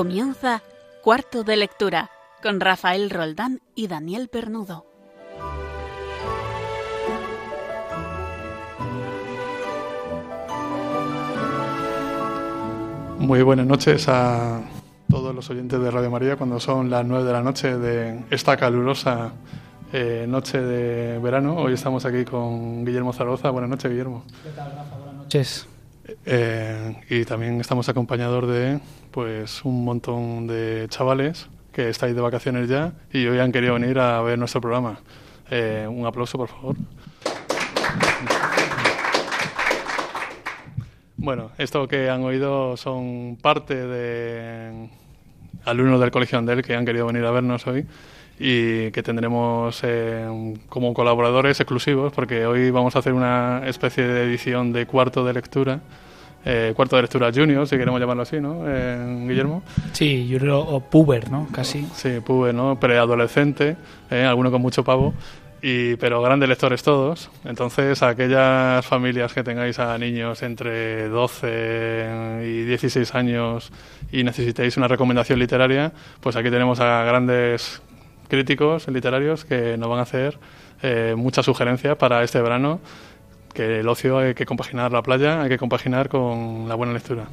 Comienza Cuarto de Lectura con Rafael Roldán y Daniel Pernudo. Muy buenas noches a todos los oyentes de Radio María cuando son las nueve de la noche de esta calurosa eh, noche de verano. Hoy estamos aquí con Guillermo Zaragoza. Buenas noches, Guillermo. ¿Qué tal, Rafa? Buenas noches. Eh, y también estamos acompañados de pues un montón de chavales que estáis de vacaciones ya y hoy han querido venir a ver nuestro programa. Eh, un aplauso, por favor. Bueno, esto que han oído son parte de alumnos del Colegio Andel que han querido venir a vernos hoy y que tendremos eh, como colaboradores exclusivos porque hoy vamos a hacer una especie de edición de cuarto de lectura. Eh, cuarto de lectura junior, si queremos llamarlo así, ¿no, eh, Guillermo? Sí, junior o puber, ¿no? Casi. Sí, puber, ¿no? Preadolescente, eh, alguno con mucho pavo, y, pero grandes lectores todos. Entonces, aquellas familias que tengáis a niños entre 12 y 16 años y necesitéis una recomendación literaria, pues aquí tenemos a grandes críticos literarios que nos van a hacer eh, muchas sugerencias para este verano, que el ocio hay que compaginar la playa, hay que compaginar con la buena lectura.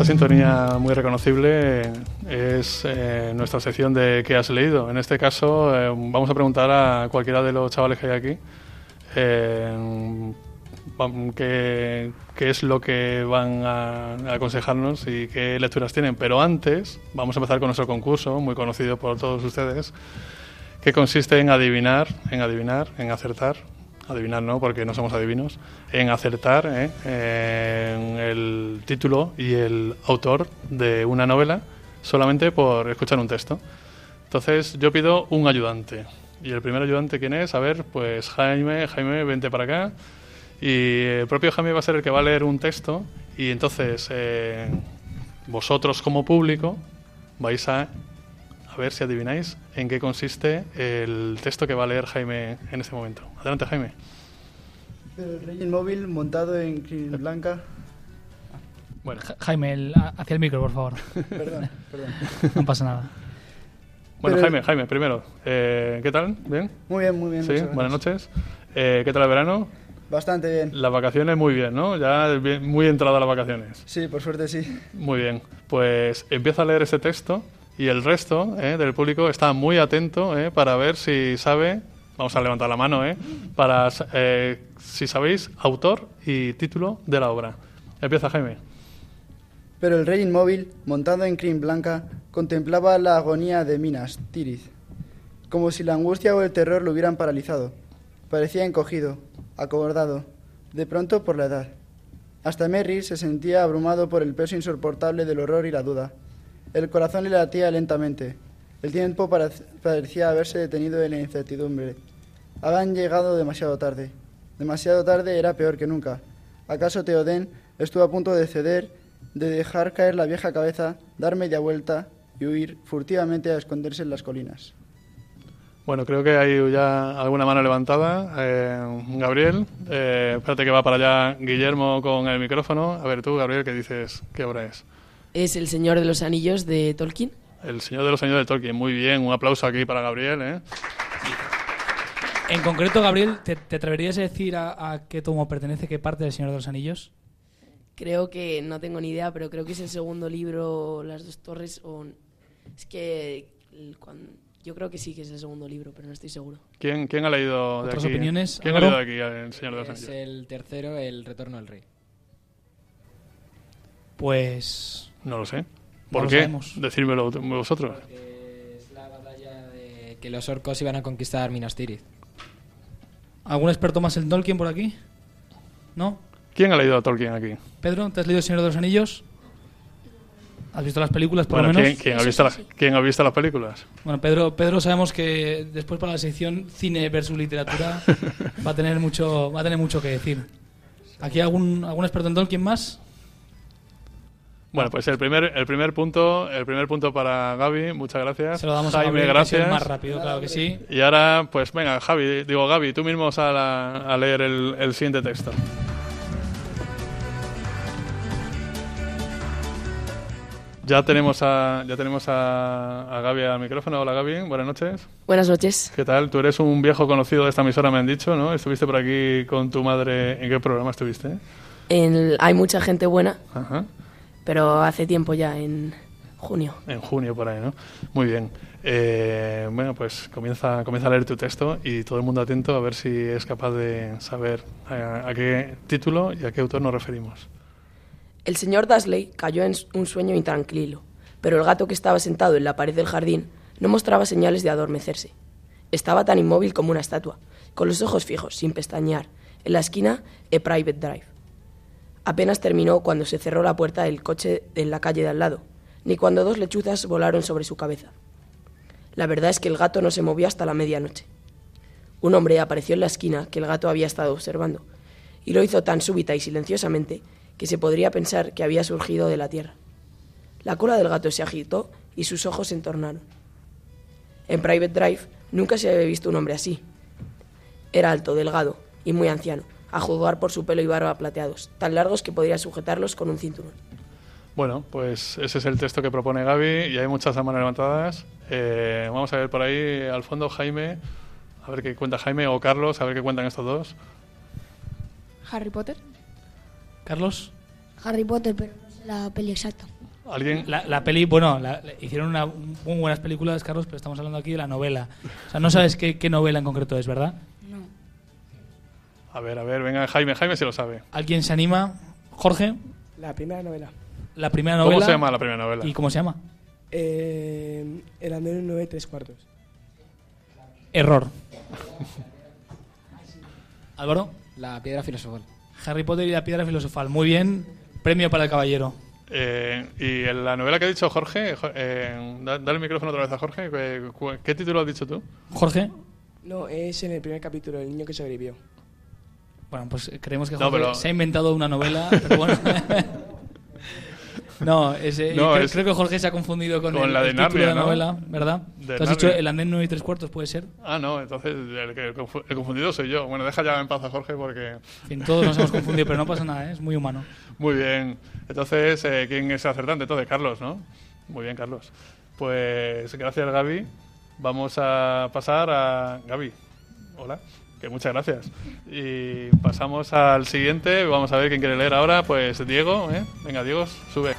Esta sintonía muy reconocible es eh, nuestra sección de ¿Qué has leído? En este caso eh, vamos a preguntar a cualquiera de los chavales que hay aquí eh, qué, qué, es lo que van a, a, aconsejarnos y qué lecturas tienen. Pero antes vamos a empezar con nuestro concurso, muy conocido por todos ustedes, que consiste en adivinar, en adivinar, en acertar adivinar no, porque no somos adivinos, en acertar ¿eh? en el título y el autor de una novela solamente por escuchar un texto. Entonces yo pido un ayudante. ¿Y el primer ayudante quién es? A ver, pues Jaime, Jaime, vente para acá. Y el propio Jaime va a ser el que va a leer un texto y entonces eh, vosotros como público vais a a ver si adivináis en qué consiste el texto que va a leer Jaime en este momento. Adelante, Jaime. El rey móvil montado en crin blanca. Bueno. Jaime, el, hacia el micro, por favor. perdón, perdón. No pasa nada. Bueno, Pero... Jaime, Jaime, primero, eh, ¿qué tal? ¿Bien? Muy bien, muy bien. Sí, buenas noches. Eh, ¿Qué tal el verano? Bastante bien. Las vacaciones muy bien, ¿no? Ya bien, muy entrada las vacaciones. Sí, por suerte sí. Muy bien. Pues empieza a leer ese texto y el resto eh, del público está muy atento eh, para ver si sabe, vamos a levantar la mano, eh, para eh, si sabéis autor y título de la obra. Empieza Jaime. Pero el rey inmóvil, montado en crin blanca, contemplaba la agonía de Minas, Tirith, como si la angustia o el terror lo hubieran paralizado. Parecía encogido, acobardado, de pronto por la edad. Hasta Merry se sentía abrumado por el peso insoportable del horror y la duda. El corazón le latía lentamente. El tiempo parecía haberse detenido en la incertidumbre. Habían llegado demasiado tarde. Demasiado tarde era peor que nunca. ¿Acaso Teodén estuvo a punto de ceder, de dejar caer la vieja cabeza, dar media vuelta y huir furtivamente a esconderse en las colinas? Bueno, creo que hay ya alguna mano levantada. Eh, Gabriel, eh, espérate que va para allá Guillermo con el micrófono. A ver tú, Gabriel, ¿qué dices? ¿Qué obra es? Es El Señor de los Anillos de Tolkien. El Señor de los Anillos de Tolkien, muy bien. Un aplauso aquí para Gabriel. ¿eh? En concreto, Gabriel, ¿te, te atreverías a decir a, a, qué tomo pertenece, qué parte del Señor de los Anillos? Creo que, no tengo ni idea, pero creo que es el segundo libro, Las dos torres, o... Es que cuando, yo creo que sí que es el segundo libro, pero no estoy seguro. ¿Quién, quién ha leído de ¿Otras aquí? opiniones? ¿Quién ha leído de aquí El Señor de los es Anillos? el tercero, El Retorno del Rey. Pues... No lo sé. ¿Por qué? Decírmelo vosotros. Porque es la batalla de que los orcos iban a conquistar Minas Tirith. ¿Algún experto más en Tolkien por aquí? ¿No? ¿Quién ha leído a Tolkien aquí? Pedro, ¿te has leído El Señor de los Anillos? ¿Has visto las películas, por Bueno, lo menos? ¿quién, quién ha visto las, ¿quién ha visto las películas? Bueno, Pedro, Pedro sabemos que después para la sección cine versus literatura va a tener mucho, va a tener mucho que decir. ¿Aquí algún, algún experto en Tolkien más? Bueno, pues el primer, el primer punto, el primer punto para Gaby, muchas gracias. Se lo damos a Jaime, es el gracias. más rápido, claro que sí. Y ahora, pues venga, Javi, digo Gaby, tú mismo sal a, a leer el, el siguiente texto. Ya tenemos a, ya tenemos a, a Gaby al micrófono. Hola Gaby, buenas noches. Buenas noches. ¿Qué tal? Tú eres un viejo conocido de esta emisora, me han dicho, ¿no? Estuviste por aquí con tu madre. ¿En qué programa estuviste? En el- hay mucha gente buena, Ajá. Pero hace tiempo ya, en junio. En junio, por ahí, ¿no? Muy bien. Eh, bueno, pues comienza, comienza a leer tu texto y todo el mundo atento a ver si es capaz de saber a, a qué título y a qué autor nos referimos. El señor Dursley cayó en un sueño intranquilo, pero el gato que estaba sentado en la pared del jardín no mostraba señales de adormecerse. Estaba tan inmóvil como una estatua, con los ojos fijos, sin pestañear, en la esquina de Private Drive. Apenas terminó cuando se cerró la puerta del coche en la calle de al lado, ni cuando dos lechuzas volaron sobre su cabeza. La verdad es que el gato no se movió hasta la medianoche. Un hombre apareció en la esquina que el gato había estado observando, y lo hizo tan súbita y silenciosamente que se podría pensar que había surgido de la tierra. La cola del gato se agitó y sus ojos se entornaron. En Private Drive nunca se había visto un hombre así. Era alto, delgado y muy anciano, a juzgar por su pelo y barba plateados, tan largos que podría sujetarlos con un cinturón. Bueno, pues ese es el texto que propone Gaby y hay muchas manos levantadas. Eh, vamos a ver por ahí al fondo Jaime, a ver qué cuenta Jaime o Carlos, a ver qué cuentan estos dos. Harry Potter. Carlos, Harry Potter, pero no sé la peli exacta. ¿Alguien? la, la peli, bueno, la- la- hicieron una, muy buenas películas, Carlos, pero estamos hablando aquí de la novela. O sea, no sabes qué, qué novela en concreto es, ¿verdad? A ver, a ver, venga Jaime, Jaime se lo sabe. ¿Alguien se anima? Jorge, La primera novela. la primera novela. ¿Cómo se llama la primera novela? ¿Y cómo se llama? Eh, el andén 9 tres cuartos. Error. Álvaro, La piedra filosofal. Harry Potter y la piedra filosofal. Muy bien, premio para el caballero. Eh, y en la novela que ha dicho Jorge, jo- eh, da- dale el micrófono otra vez a Jorge. ¿Qué, cu- qué título has dicho tú? Jorge, No, es en el primer capítulo, el niño que sobrevivió. Bueno, pues creemos que No, Jorge pero- se ha inventado una novela, pero bueno. no, ese- No, creo, es- creo que Jorge se ha confundido con, con el, la de el título Narnia, de la ¿no? novela, ¿verdad? De Tú has dicho el andén 9 y tres cuartos, ¿puede ser? Ah, no, entonces el, el confu- el confundido soy yo. Bueno, deja ya en paz a Jorge porque... En fin, todos nos hemos confundido, pero no pasa nada, ¿eh? es muy humano. Muy bien. Entonces, eh, ¿quién es acertante? Entonces, Carlos, ¿no? Muy bien, Carlos. Pues gracias, Gaby. Vamos a pasar a Gaby. Hola. Que muchas gracias. Y pasamos al siguiente. Vamos a ver quién quiere leer ahora. Pues Diego, ¿eh? Venga, Diego, sube.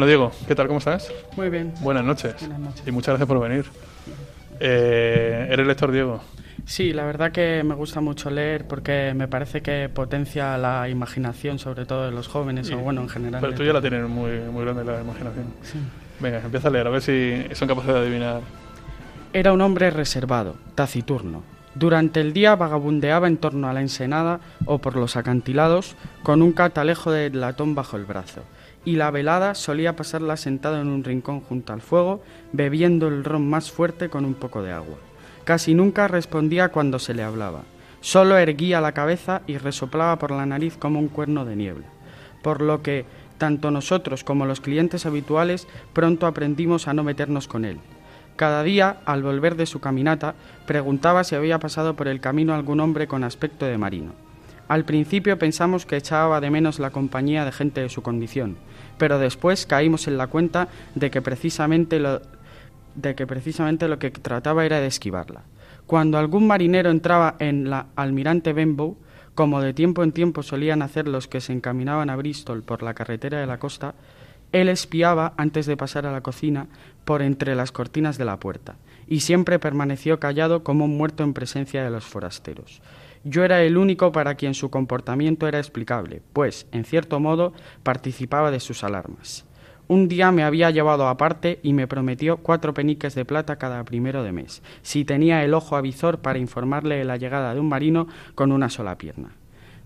Bueno, Diego, ¿qué tal? ¿Cómo estás? Muy bien. Buenas noches. Buenas noches. Y muchas gracias por venir. Eh, ¿Eres lector, Diego? Sí, la verdad que me gusta mucho leer porque me parece que potencia la imaginación, sobre todo de los jóvenes, o bueno, en general. Pero tú ya la tienes muy, muy grande la imaginación. Sí. Venga, empieza a leer, a ver si son capaces de adivinar. Era un hombre reservado, taciturno. Durante el día vagabundeaba en torno a la ensenada o por los acantilados con un catalejo de latón bajo el brazo, y la velada solía pasarla sentado en un rincón junto al fuego, bebiendo el ron más fuerte con un poco de agua. Casi nunca respondía cuando se le hablaba. Solo erguía la cabeza y resoplaba por la nariz como un cuerno de niebla. Por lo que tanto nosotros como los clientes habituales pronto aprendimos a no meternos con él. Cada día, al volver de su caminata, preguntaba si había pasado por el camino algún hombre con aspecto de marino. Al principio pensamos que echaba de menos la compañía de gente de su condición, pero después caímos en la cuenta de que precisamente lo, que que trataba era de esquivarla. Cuando algún marinero entraba en la Almirante Benbow, como de tiempo en tiempo solían hacer los que se encaminaban a Bristol por la carretera de la costa, él espiaba antes de pasar a la cocina por entre las cortinas de la puerta, y siempre permaneció callado como un muerto en presencia de los forasteros. Yo era el único para quien su comportamiento era explicable, pues, en cierto modo, participaba de sus alarmas. Un día me había llevado aparte y me prometió cuatro peniques de plata cada primero de mes, si tenía el ojo avizor para informarle de la llegada de un marino con una sola pierna.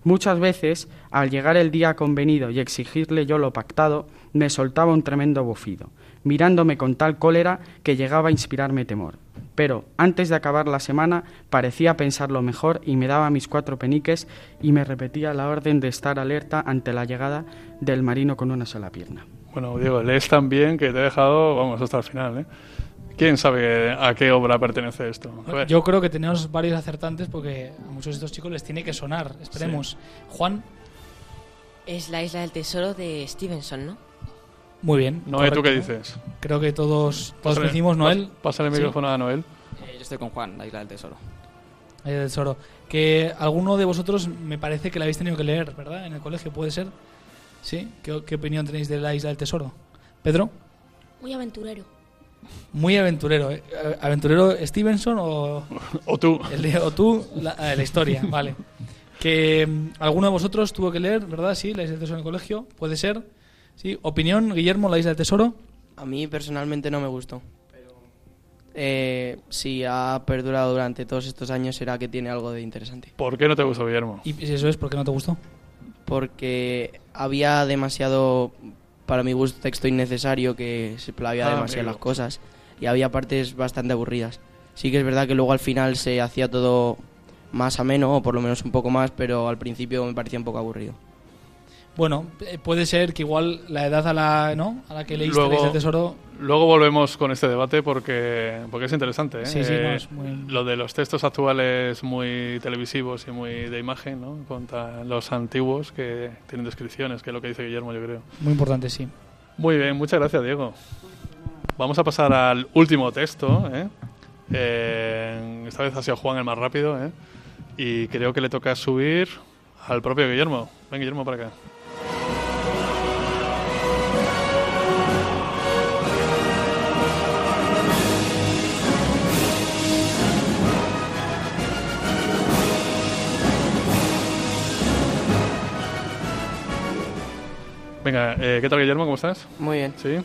Muchas veces, al llegar el día convenido y exigirle yo lo pactado, me soltaba un tremendo bufido, mirándome con tal cólera que llegaba a inspirarme temor. Pero, antes de acabar la semana, parecía pensarlo mejor y me daba mis cuatro peniques y me repetía la orden de estar alerta ante la llegada del marino con una sola pierna. Bueno, Diego, lees tan bien que te he dejado, vamos, hasta el final, ¿eh? ¿Quién sabe a qué obra pertenece esto? A ver. Yo creo que tenemos varios acertantes porque a muchos de estos chicos les tiene que sonar. Esperemos. Juan, Es la isla del tesoro de Stevenson, ¿no? Muy bien. Noé, ¿tú qué dices? Creo que todos, todos Pásale- coincidimos, Noel. Pásale el Sí. micrófono a Noel. Eh, yo estoy con Juan, la isla del tesoro. Ahí del tesoro. Que alguno de vosotros me parece que la habéis tenido que leer, ¿verdad? En el colegio, ¿puede ser? ¿Sí? ¿Qué, qué opinión tenéis de la isla del tesoro? Pedro, Muy aventurero. muy aventurero. ¿eh? ¿Aventurero Stevenson o, O tú. el de- o tú la, ah, la historia? Vale. Que mm, alguno de vosotros tuvo que leer, ¿verdad? Sí, la isla del tesoro en el colegio, ¿puede ser? ¿Sí? ¿Opinión, Guillermo, la isla del tesoro? A mí personalmente no me gustó. Eh, si ha perdurado durante todos estos años será que tiene algo de interesante. ¿Por qué no te gustó, Guillermo? ¿Y si eso es por qué no te gustó? Porque había demasiado, para mi gusto, texto innecesario que se plavia Ah, demasiado amigo. las cosas y había partes bastante aburridas. Sí que es verdad que luego al final se hacía todo más ameno, o por lo menos un poco más, pero al principio me parecía un poco aburrido. Bueno, eh, puede ser que igual la edad a la, ¿no? a la que leíste Luego- del tesoro Luego volvemos con este debate porque, porque es interesante. ¿eh? Sí, sí, no, Eh, es muy- Lo de los textos actuales muy televisivos y muy de imagen, ¿no? Contra los antiguos que tienen descripciones, que es lo que dice Guillermo, yo creo. muy importante, sí. Muy bien, muchas gracias, Diego. Vamos a pasar al último texto. ¿eh? Eh, esta vez ha sido Juan el más rápido. ¿eh? Y creo que le toca subir al propio Guillermo. Ven, Guillermo, para acá. Venga, eh, ¿qué tal Guillermo? ¿Cómo estás? Muy bien. Sí.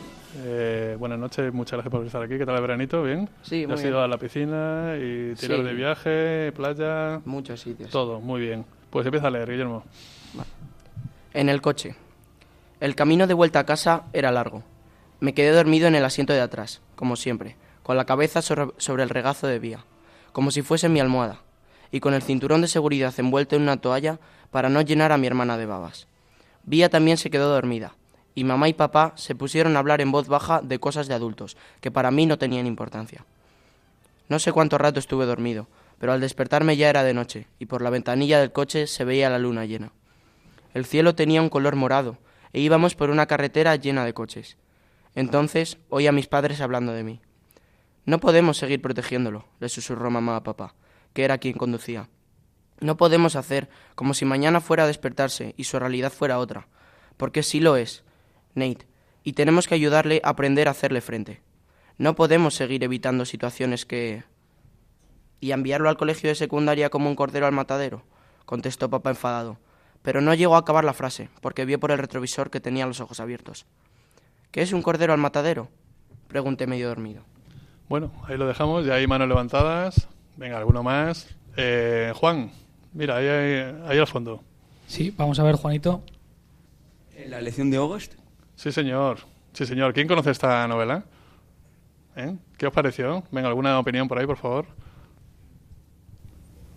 Eh, buenas noches, muchas gracias por estar aquí. ¿Qué tal el veranito? ¿Bien? Sí, ¿Ya muy ¿Has bien. ido a la piscina y tirar Sí. de viaje, playa? Muchos sitios. Todo, muy bien. Pues empieza a leer, Guillermo. En el coche. El camino de vuelta a casa era largo. Me quedé dormido en el asiento de atrás, como siempre, con la cabeza sobre el regazo de vía, como si fuese mi almohada, y con el cinturón de seguridad envuelto en una toalla para no llenar a mi hermana de babas. Vía también se quedó dormida, y mamá y papá se pusieron a hablar en voz baja de cosas de adultos, que para mí no tenían importancia. No sé cuánto rato estuve dormido, pero al despertarme ya era de noche, y por la ventanilla del coche se veía la luna llena. El cielo tenía un color morado, e íbamos por una carretera llena de coches. Entonces oí a mis padres hablando de mí. No podemos seguir protegiéndolo, le susurró mamá a papá, que era quien conducía. No podemos hacer como si mañana fuera a despertarse y su realidad fuera otra, porque sí lo es, Nate, y tenemos que ayudarle a aprender a hacerle frente. No podemos seguir evitando situaciones que... ¿Y enviarlo al colegio de secundaria como un cordero al matadero? contestó papá enfadado, pero no llegó a acabar la frase, porque vio por el retrovisor que tenía los ojos abiertos. ¿Qué es un cordero al matadero? pregunté medio dormido. Bueno, ahí lo dejamos. Ya hay manos levantadas. Venga, alguno más. Eh, Juan, mira, ahí, ahí, ahí al fondo. Sí, vamos a ver, Juanito. ¿La lección de August? Sí, señor. Sí, señor. ¿Quién conoce esta novela? ¿Eh? ¿Qué os pareció? Venga, ¿alguna opinión por ahí, por favor?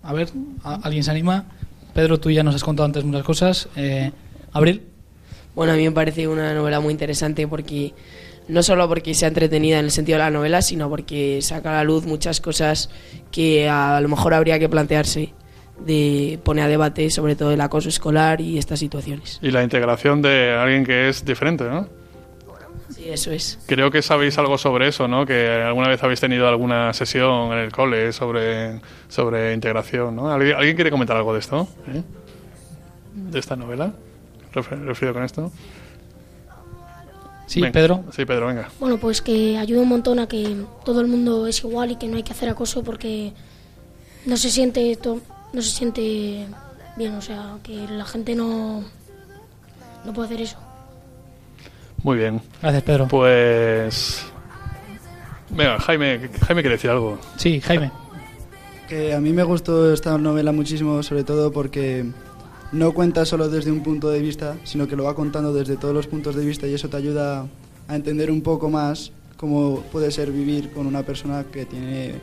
A ver, ¿a- ¿alguien se anima? Pedro, tú ya nos has contado antes muchas cosas. Eh, Abril. Bueno, a mí me parece una novela muy interesante porque no solo porque sea entretenida en el sentido de la novela, sino porque saca a la luz muchas cosas que a lo mejor habría que plantearse, de pone a debate sobre todo el acoso escolar y estas situaciones. Y la integración de alguien que es diferente, ¿no? Sí, eso es. Creo que sabéis algo sobre eso, ¿no? Que alguna vez habéis tenido alguna sesión en el cole sobre, sobre integración, ¿no? ¿Alguien, alguien quiere comentar algo de esto? ¿Eh? ¿De esta novela? Refer- ¿Referido con esto? Sí, Venga. Pedro. Sí, Pedro, venga. Bueno, pues que ayuda un montón a que todo el mundo es igual y que no hay que hacer acoso porque no se siente to- no se siente bien, o sea, que la gente no, no puede hacer eso. Muy bien. Gracias, Pedro. Pues. Venga, Jaime, Jaime quiere decir algo. Sí, Jaime. Que a mí me gustó esta novela muchísimo, sobre todo porque no cuenta solo desde un punto de vista, sino que lo va contando desde todos los puntos de vista y eso te ayuda a entender un poco más cómo puede ser vivir con una persona que tiene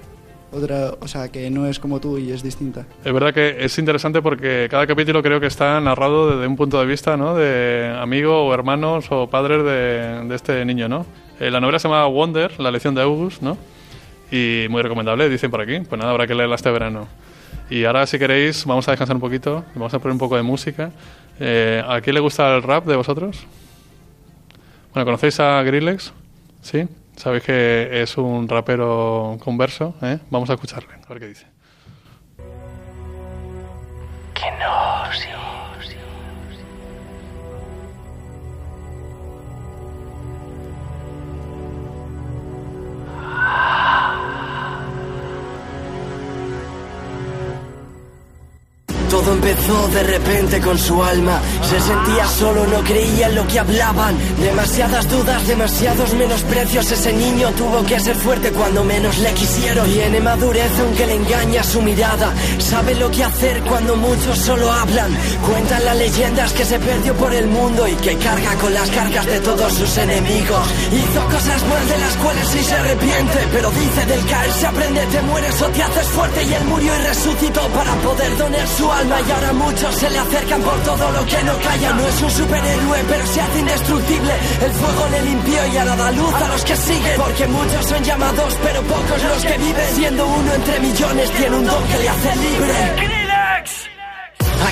otra, o sea, que no es como tú y es distinta. Es verdad que es interesante porque cada capítulo creo que está narrado desde un punto de vista, ¿no? De amigo o hermanos o padres de, este niño, ¿no? Eh, la novela se llama Wonder, la lección de August, ¿no? Y muy recomendable, dicen por aquí. Pues nada, habrá que leerla este verano. Y ahora, si queréis, vamos a descansar un poquito, vamos a poner un poco de música. Eh, ¿A quién le gusta el rap de vosotros? Bueno, ¿conocéis a Grillex? ¿Sí? Sabéis que es un rapero converso, ¿eh? Vamos a escucarle, a ver qué dice. Todo empezó de repente con su alma. Se sentía solo, no creía en lo que hablaban. Demasiadas dudas, demasiados menosprecios. Ese niño tuvo que ser fuerte cuando menos le quisieron. Tiene madurez aunque le engaña su mirada. Sabe lo que hacer cuando muchos solo hablan. Cuentan las leyendas que se perdió por el mundo y que carga con las cargas de todos sus enemigos. Hizo cosas mal de las cuales sí se arrepiente. Pero dice del caer se aprende, te mueres o te haces fuerte. Y él murió y resucitó para poder donar su alma y ahora muchos se le acercan por todo lo que no calla. No es un superhéroe, pero se hace indestructible. El fuego le limpió y ahora da luz a los que siguen. Porque muchos son llamados, pero pocos los que viven. Siendo uno entre millones, tiene un don que le hace libre.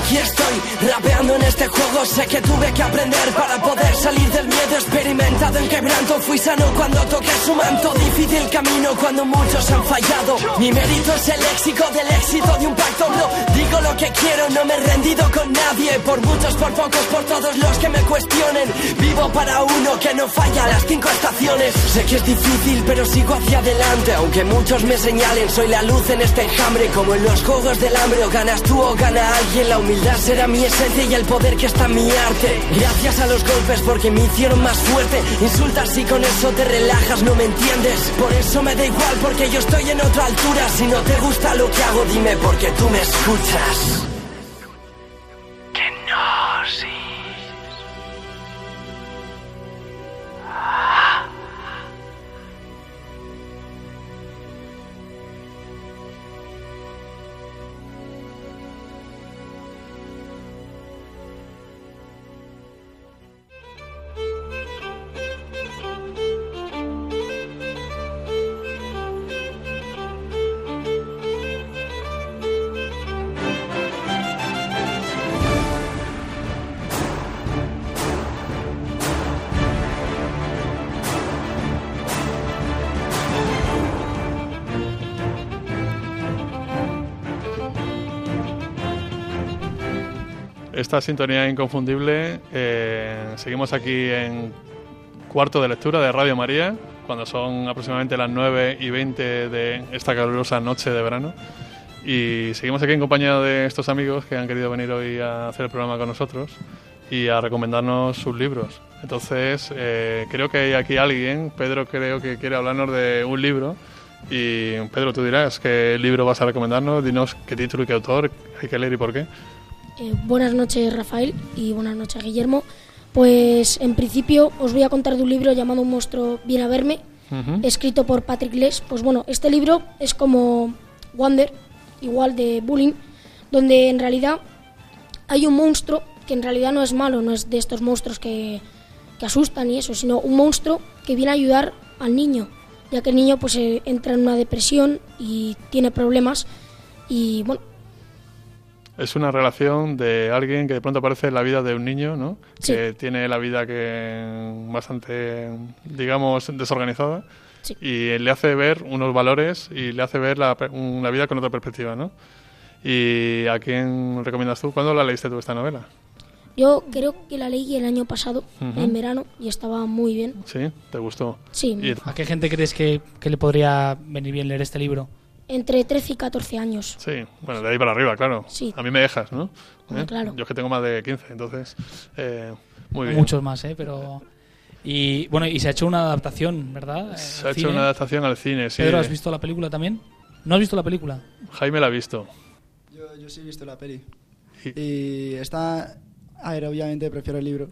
Aquí estoy, rapeando en este juego. Sé que tuve que aprender para poder salir del miedo. Experimentado en quebranto Fui sano cuando toqué su manto. Difícil camino cuando muchos han fallado. Mi mérito es el léxico del éxito de un pacto. Bro Digo lo que quiero, no me he rendido con nadie. Por muchos, por pocos, por todos los que me cuestionen. Vivo para uno que no falla las cinco estaciones. Sé que es difícil pero sigo hacia adelante. Aunque muchos me señalen Soy la luz en este enjambre. Como en los juegos del hambre O ganas tú o gana alguien La humildad será mi esencia y el poder que está en mi arte. Gracias a los golpes porque me hicieron más fuerte. Insultas y con eso te relajas, no me entiendes. Por eso me da igual porque yo estoy en otra altura. Si no te gusta lo que hago, dime porque tú me escuchas. Esta sintonía inconfundible. eh, seguimos aquí en cuarto de lectura de Radio María, cuando son aproximadamente las 9 y 20 de esta calurosa noche de verano. Y seguimos aquí en compañía de estos amigos que han querido venir hoy a hacer el programa con nosotros y a recomendarnos sus libros. Entonces, eh, creo que hay aquí alguien, Pedro creo que quiere hablarnos de un libro. Y Pedro, tú dirás qué libro vas a recomendarnos, dinos qué título y qué autor hay que leer y por qué. Eh, buenas noches Rafael y buenas noches Guillermo. Pues en principio os voy a contar de un libro llamado Un monstruo viene a verme, escrito por Patrick Les. Pues bueno, este libro es como Wonder, igual de Bullying, donde en realidad hay un monstruo que en realidad no es malo, no es de estos monstruos que, que asustan y eso, sino un monstruo que viene a ayudar al niño, ya que el niño pues eh, entra en una depresión y tiene problemas y bueno, Es una relación de alguien que de pronto aparece en la vida de un niño, ¿no? Sí. Que tiene la vida que bastante, digamos, desorganizada. Sí. Y le hace ver unos valores y le hace ver la, una vida con otra perspectiva, ¿no? ¿Y a quién recomiendas tú? ¿Cuándo la leíste tú esta novela? Yo creo que la leí el año pasado, Ujú. en verano, y estaba muy bien. ¿Sí? ¿Te gustó? Sí. ¿Y ¿A qué gente crees que, que le podría venir bien leer este libro? Entre 13 y 14 años. Sí, bueno, de ahí para arriba, claro. Sí. A mí me dejas, ¿no? Hombre, claro. Yo es que tengo más de 15, entonces, eh, muy bien. Muchos más, ¿eh? Pero... Y bueno, y se ha hecho una adaptación, ¿verdad? Se Al ha hecho una adaptación al cine, sí. Pedro, ¿has visto la película también? ¿No has visto la película? Jaime la ha visto. Yo, yo sí he visto la peli. Y está... A ver, obviamente prefiero el libro.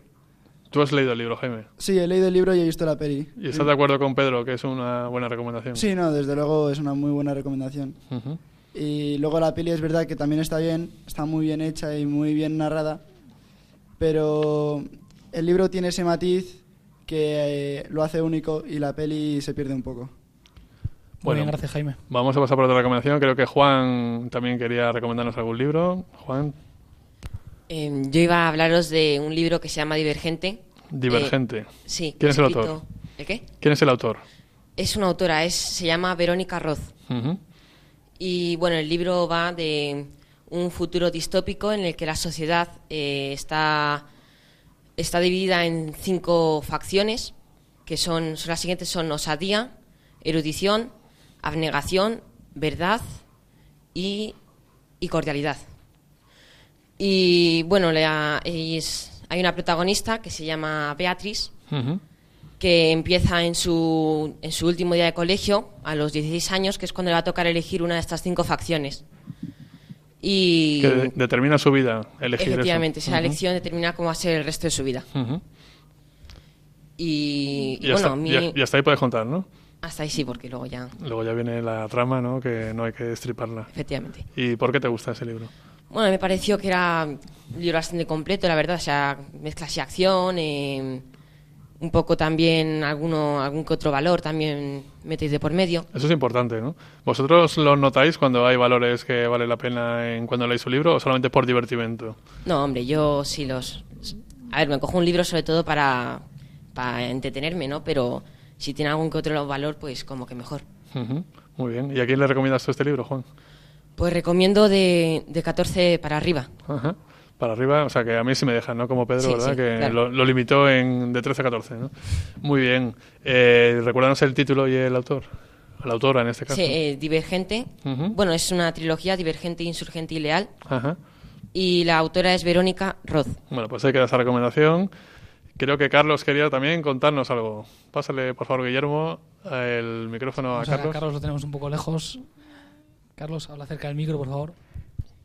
¿Tú has leído el libro, Jaime? Sí, he leído el libro y he visto la peli. ¿Y estás de acuerdo con Pedro que es una buena recomendación? Sí, no, desde luego es una muy buena recomendación. Ujú. Y luego la peli es verdad que también está bien, está muy bien hecha y muy bien narrada, pero el libro tiene ese matiz que eh, lo hace único y la peli se pierde un poco. Muy bien, gracias, Jaime. Vamos a pasar por otra recomendación. Creo que Juan también quería recomendarnos algún libro. Juan, Eh, yo iba a hablaros de un libro que se llama Divergente. Divergente. Eh, sí. ¿Quién es el autor? ¿El qué? ¿Quién es el autor? Es una autora, es, se llama Verónica Roth. Ujú. Y bueno, el libro va de un futuro distópico en el que la sociedad eh, está, está dividida en cinco facciones, que son, son las siguientes son osadía, erudición, abnegación, verdad y, y cordialidad. Y bueno, la- es- hay una protagonista que se llama Beatriz, que empieza en su, en su último día de colegio, a los 16 años, que es cuando le va a tocar elegir una de estas cinco facciones. Y Que de- determina su vida, elegir efectivamente, esa elección determina cómo va a ser el resto de su vida. Y, y Y, bueno, hasta, a mí, y- y hasta ahí puedes contar, ¿no? hasta ahí sí, porque luego ya, Luego ya viene la trama, ¿no? Que no hay que destriparla. efectivamente. ¿Y por qué te gusta ese libro? Bueno, me pareció que era un libro bastante completo, la verdad, o sea, mezcla así acción, eh, un poco también alguno, algún que otro valor también metéis de por medio. Eso es importante, ¿no? ¿Vosotros lo notáis cuando hay valores que vale la pena en cuando leéis un libro o solamente por divertimento? No, hombre, yo sí los... A ver, me cojo un libro sobre todo para, para entretenerme, ¿no? Pero si tiene algún que otro valor, pues como que mejor. Ujú. Muy bien. ¿Y a quién le recomiendas tú este libro, Juan? Pues recomiendo de, de 14 para arriba. Ajá. Para arriba, o sea que a mí sí me dejan, ¿no? Como Pedro, Sí, ¿verdad? sí, que claro. lo, lo limitó en de 13 a 14, ¿no? Muy bien. Eh, ¿Recuérdanos el título y el autor? La autora en este caso. Sí, eh, Divergente. Bueno, es una trilogía, Divergente, Insurgente y Leal. Ajá. Y la autora es Verónica Roth. Bueno, pues ahí queda esa recomendación. Creo que Carlos quería también contarnos algo. Pásale, por favor, Guillermo, el micrófono a Vamos a ver, Carlos. a Carlos lo tenemos un poco lejos. Carlos, habla cerca del micro, por favor.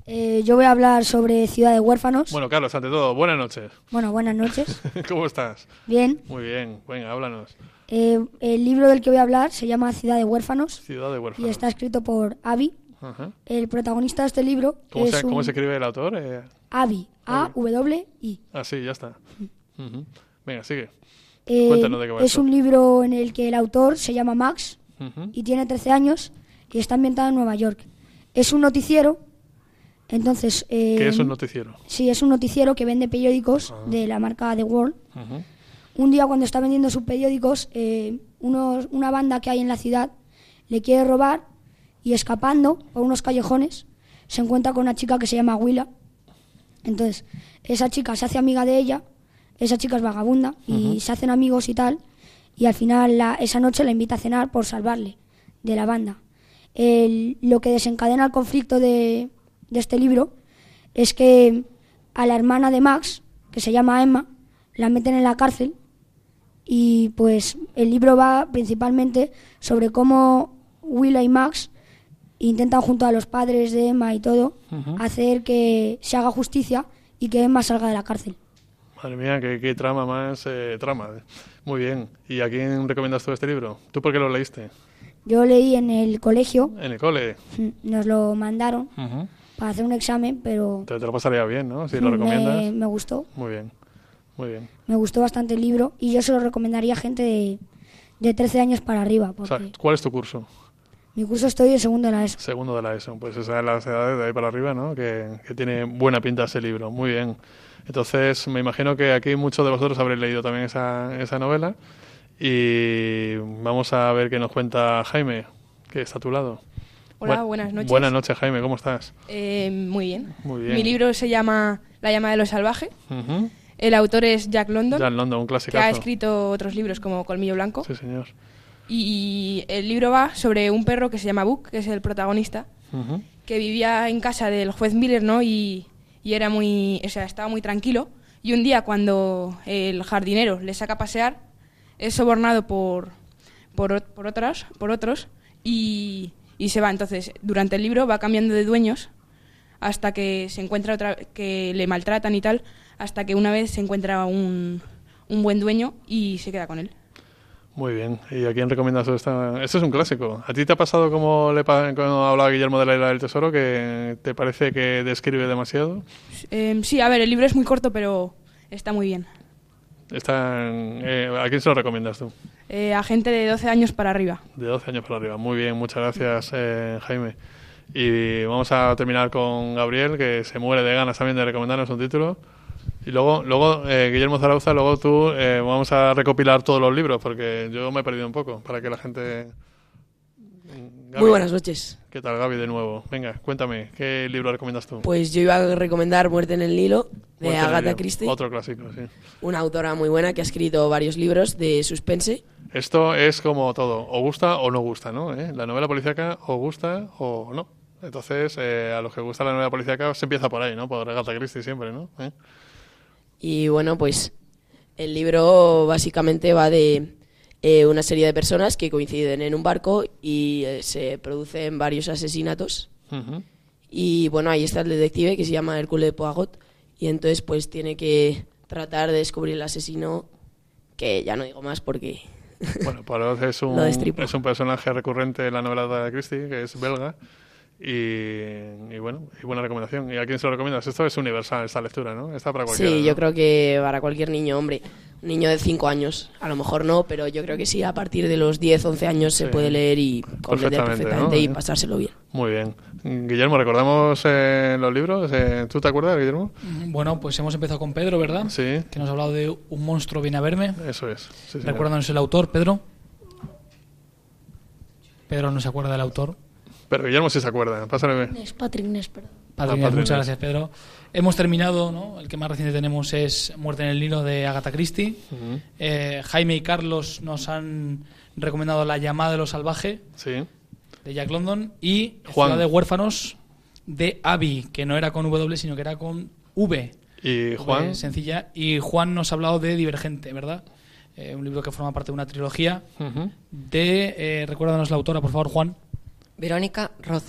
Eh, yo voy a hablar sobre Ciudad de Huérfanos. Bueno, Carlos, ante todo, buenas noches. Bueno, buenas noches. ¿Cómo estás? Bien. Muy bien. Venga, háblanos. Eh, el libro del que voy a hablar se llama Ciudad de Huérfanos Ciudad de y Huérfanos. está escrito por Avi. Ajá. El protagonista de este libro ¿Cómo, es se, cómo un- se escribe el autor? Eh, Avi. A-W-I. Ah, sí, ya está. Ujú. Venga, sigue. Eh, Cuéntanos de qué va es esto. un libro en el que el autor se llama Max y tiene 13 años y está ambientado en Nueva York. Es un noticiero, entonces... eh, ¿Qué es un noticiero? Sí, es un noticiero que vende periódicos Ah. de la marca The World. Un día cuando está vendiendo sus periódicos, eh, unos- una banda que hay en la ciudad le quiere robar y escapando por unos callejones se encuentra con una chica que se llama Willa. Entonces, esa chica se hace amiga de ella, esa chica es vagabunda y se hacen amigos y tal, y al final la- esa noche la invita a cenar por salvarle de la banda. El- lo que desencadena el conflicto de, de este libro es que a la hermana de Max, que se llama Emma, la meten en la cárcel y pues el libro va principalmente sobre cómo Willa y Max intentan junto a los padres de Emma y todo hacer que se haga justicia y que Emma salga de la cárcel. Madre mía, qué, qué trama más eh, trama. Muy bien. ¿Y a quién recomiendas tú este libro? ¿Tú por qué lo leíste? Yo leí en el colegio, En el cole. nos lo mandaron para hacer un examen, pero Te, te lo pasaría bien, ¿no? Si lo me, recomiendas. me gustó, Muy bien. Muy bien. me gustó bastante el libro y yo se lo recomendaría a gente de, de 13 años para arriba, O porque sea, ¿cuál es tu curso? mi curso estoy en segundo de la ESO. Segundo de la ESO. Pues esas son las edades de ahí para arriba, ¿no? Que, que tiene buena pinta ese libro. Muy bien. Entonces, me imagino que aquí muchos de vosotros habréis leído también esa, esa novela. Y vamos a ver qué nos cuenta Jaime, que está a tu lado. Hola, Bu- buenas noches. Buenas noches, Jaime. ¿Cómo estás? Eh, muy bien. Muy bien. Mi libro se llama La llama de lo salvaje. El autor es Jack London, Jack London, un que ha escrito otros libros como Colmillo Blanco. Sí, señor. Y el libro va sobre un perro que se llama Book, que es el protagonista, que vivía en casa del juez Miller, ¿no? Y, y era muy, o sea, estaba muy tranquilo. Y un día cuando el jardinero le saca a pasear, es sobornado por, por, por otros, por otros y, y se va. Entonces, durante el libro va cambiando de dueños hasta que se encuentra otra que le maltratan y tal, hasta que una vez se encuentra un, un buen dueño y se queda con él. Muy bien. ¿Y a quién recomiendas esta? Esto es un clásico. ¿A ti te ha pasado como le cuando hablaba Guillermo de la Isla del Tesoro que te parece que describe demasiado? Em, sí, a ver, el libro es muy corto, pero está muy bien. Está en- eh, ¿A quién se lo recomiendas tú? Eh, a gente de 12 años para arriba. De 12 años para arriba. Muy bien, muchas gracias, eh, Jaime. Y vamos a terminar con Gabriel, que se muere de ganas también de recomendarnos un título. Y luego, luego eh, Guillermo Zarauza, luego tú, eh, vamos a recopilar todos los libros, porque yo me he perdido un poco, para que la gente... Gaby, Muy buenas noches. ¿Qué tal, Gaby, de nuevo? Venga, cuéntame, ¿qué libro recomiendas tú? Pues yo iba a recomendar Muerte en el Nilo de Muerte Agatha. Christie, Otro clásico, sí. una autora muy buena que ha escrito varios libros de suspense. Esto es como todo, o gusta o no gusta, ¿no? ¿Eh? La novela policíaca o gusta o no. Entonces, eh, a los que gusta la novela policíaca se empieza por ahí, ¿no? Por Agatha Christie siempre, ¿no? ¿Eh? Y bueno, pues el libro básicamente va de eh, una serie de personas que coinciden en un barco y eh, se producen varios asesinatos. Y bueno, ahí está el detective que se llama Hércules de Poirot y entonces pues tiene que tratar de descubrir el asesino que ya no digo más porque Bueno, Poirot es un, es un personaje recurrente en la novela de Christie, que es belga. Y, y bueno, y buena recomendación. ¿Y a quién se lo recomiendas? Esto es universal, esta lectura, ¿no? Está para cualquiera. sí, ¿no? yo creo que para cualquier niño, hombre, un niño de 5 años, a lo mejor no, pero yo creo que sí, a partir de los 10, 11 años se Sí. puede leer y comprender Perfectamente, perfectamente ¿no? y pasárselo bien. Muy bien. Guillermo, ¿recordamos eh, los libros? Eh, ¿Tú te acuerdas, Guillermo? Mm, Bueno, pues hemos empezado con Pedro, ¿verdad? Sí. Que nos ha hablado de Un monstruo viene a verme. Eso es. Sí. Recuérdanos el autor, Pedro. Pedro no se acuerda del autor. Pero Guillermo sí se acuerda. Pásale. Es Patrick Ness, perdón. Padre Inés, Padre muchas Inés. gracias, Pedro. Hemos terminado, ¿no? El que más reciente tenemos es Muerte en el Nilo de Agatha Christie. Eh, Jaime y Carlos nos han recomendado La llamada de lo salvaje Sí. de Jack London y Juan. Ciudad de huérfanos de Abby, que no era con W, sino que era con V. Y V Juan. sencilla. Y Juan nos ha hablado de Divergente, ¿verdad? Eh, un libro que forma parte de una trilogía de... Eh, recuérdanos la autora, por favor, Juan. Verónica Roth.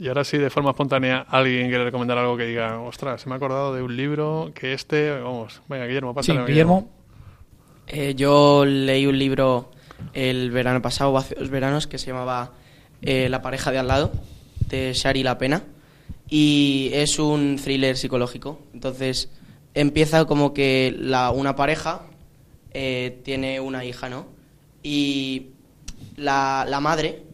Y ahora sí, de forma espontánea, alguien quiere recomendar algo que diga, ostras, se me ha acordado de un libro que este, vamos, venga, Guillermo, Sí, pásale. Guillermo. Eh, yo leí un libro el verano pasado, o hace dos veranos, que se llamaba eh, La pareja de al lado, de Shari La Pena. Y es un thriller psicológico. Entonces, empieza como que la, una pareja eh, tiene una hija, ¿no? Y la, la madre